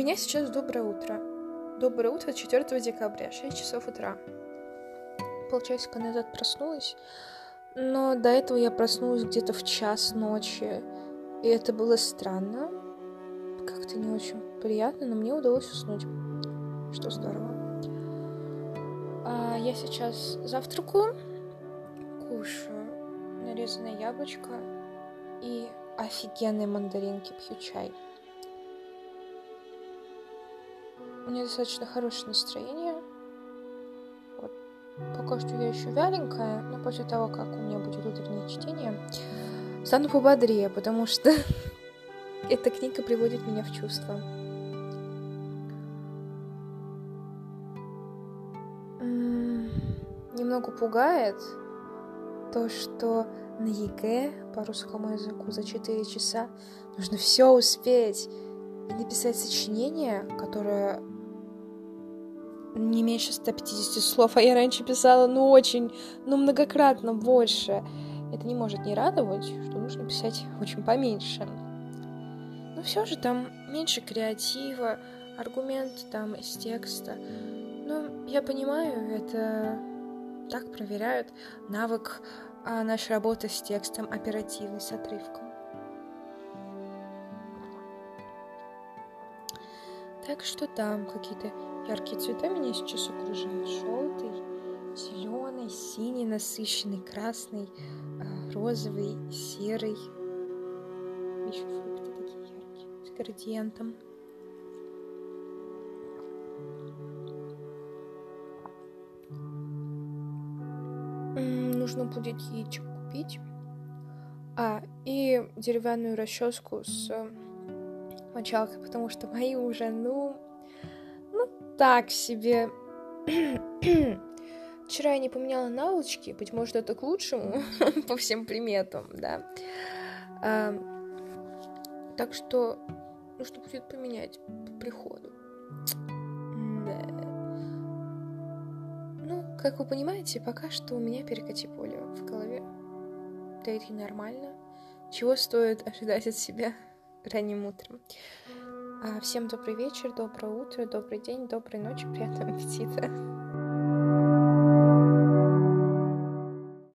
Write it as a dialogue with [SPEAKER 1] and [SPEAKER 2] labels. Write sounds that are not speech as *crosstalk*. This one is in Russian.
[SPEAKER 1] меня сейчас доброе утро. Доброе утро 4 декабря, 6 часов утра. Полчасика назад проснулась, но до этого я проснулась где-то в час ночи. И это было странно. Как-то не очень приятно, но мне удалось уснуть. Что здорово. А я сейчас завтракаю, кушаю нарезанное яблочко и офигенные мандаринки, пью чай. У меня достаточно хорошее настроение. Вот. Пока что я еще вяленькая, но после того, как у меня будет утреннее чтение, стану пободрее, потому что *laughs* эта книга приводит меня в чувство. Немного пугает то, что на ЕГЭ по русскому языку за 4 часа нужно все успеть написать сочинение, которое не меньше 150 слов, а я раньше писала, ну, очень, ну, многократно больше. Это не может не радовать, что нужно писать очень поменьше. Но все же там меньше креатива, аргумент там из текста. Но я понимаю, это так проверяют навык а, нашей работы с текстом, оперативный, с отрывком. Так что там какие-то яркие цвета меня сейчас окружают. Желтый, зеленый, синий, насыщенный, красный, а, розовый, серый. Еще фрукты такие яркие, с градиентом. Нужно будет яичек купить. А, и деревянную расческу с мочалкой, потому что мои уже, ну, ну, так себе. *clears throat* Вчера я не поменяла наволочки, быть может, это к лучшему *laughs* по всем приметам, да. А, так что нужно будет поменять по приходу. Да. Ну, как вы понимаете, пока что у меня перекати поле в голове. Да это и нормально. Чего стоит ожидать от себя? Ранним утром. А, всем добрый вечер, доброе утро, добрый день, доброй ночи, приятного аппетита.